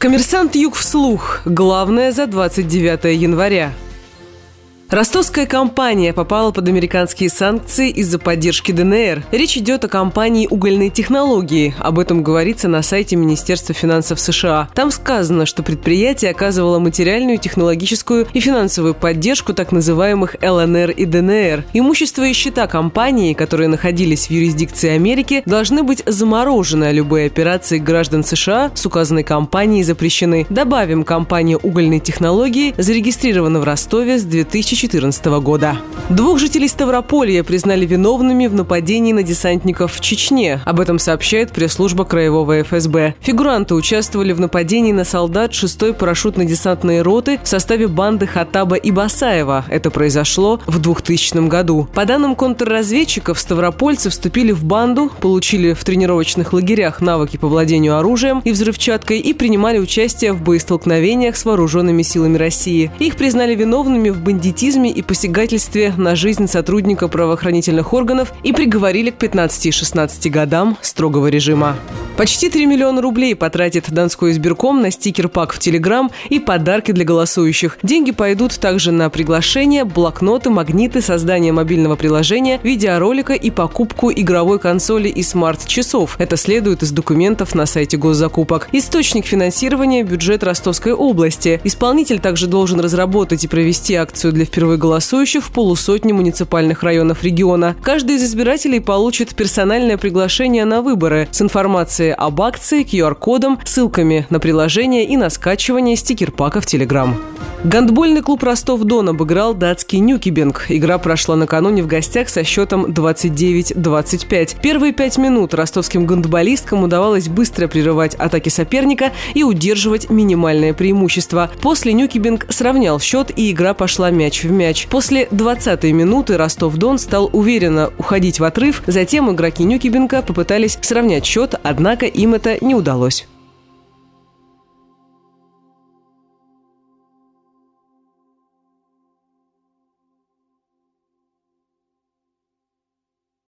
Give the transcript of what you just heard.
Коммерсант Юг вслух. Главное за 29 января. Ростовская компания попала под американские санкции из-за поддержки ДНР. Речь идет о компании угольной технологии. Об этом говорится на сайте Министерства финансов США. Там сказано, что предприятие оказывало материальную, технологическую и финансовую поддержку так называемых ЛНР и ДНР. Имущество и счета компании, которые находились в юрисдикции Америки, должны быть заморожены, а любые операции граждан США с указанной компанией запрещены. Добавим, компания угольной технологии зарегистрирована в Ростове с 2000 2014 года. Двух жителей Ставрополья признали виновными в нападении на десантников в Чечне. Об этом сообщает пресс-служба Краевого ФСБ. Фигуранты участвовали в нападении на солдат 6-й парашютно-десантной роты в составе банды Хатаба и Басаева. Это произошло в 2000 году. По данным контрразведчиков, ставропольцы вступили в банду, получили в тренировочных лагерях навыки по владению оружием и взрывчаткой и принимали участие в боестолкновениях с вооруженными силами России. Их признали виновными в бандитизме терроризме и посягательстве на жизнь сотрудника правоохранительных органов и приговорили к 15 и 16 годам строгого режима. Почти 3 миллиона рублей потратит Донской избирком на стикер-пак в Телеграм и подарки для голосующих. Деньги пойдут также на приглашения, блокноты, магниты, создание мобильного приложения, видеоролика и покупку игровой консоли и смарт-часов. Это следует из документов на сайте госзакупок. Источник финансирования – бюджет Ростовской области. Исполнитель также должен разработать и провести акцию для впервые голосующих в полусотни муниципальных районов региона. Каждый из избирателей получит персональное приглашение на выборы с информацией информации об акции, QR-кодом, ссылками на приложение и на скачивание стикер-пака в Телеграм. Гандбольный клуб Ростов-Дон обыграл датский Нюкибинг. Игра прошла накануне в гостях со счетом 29-25. Первые пять минут ростовским гандболисткам удавалось быстро прерывать атаки соперника и удерживать минимальное преимущество. После Нюкибинг сравнял счет и игра пошла мяч в мяч. После 20-й минуты Ростов-Дон стал уверенно уходить в отрыв. Затем игроки Нюкибинга попытались сравнять счет, однако им это не удалось.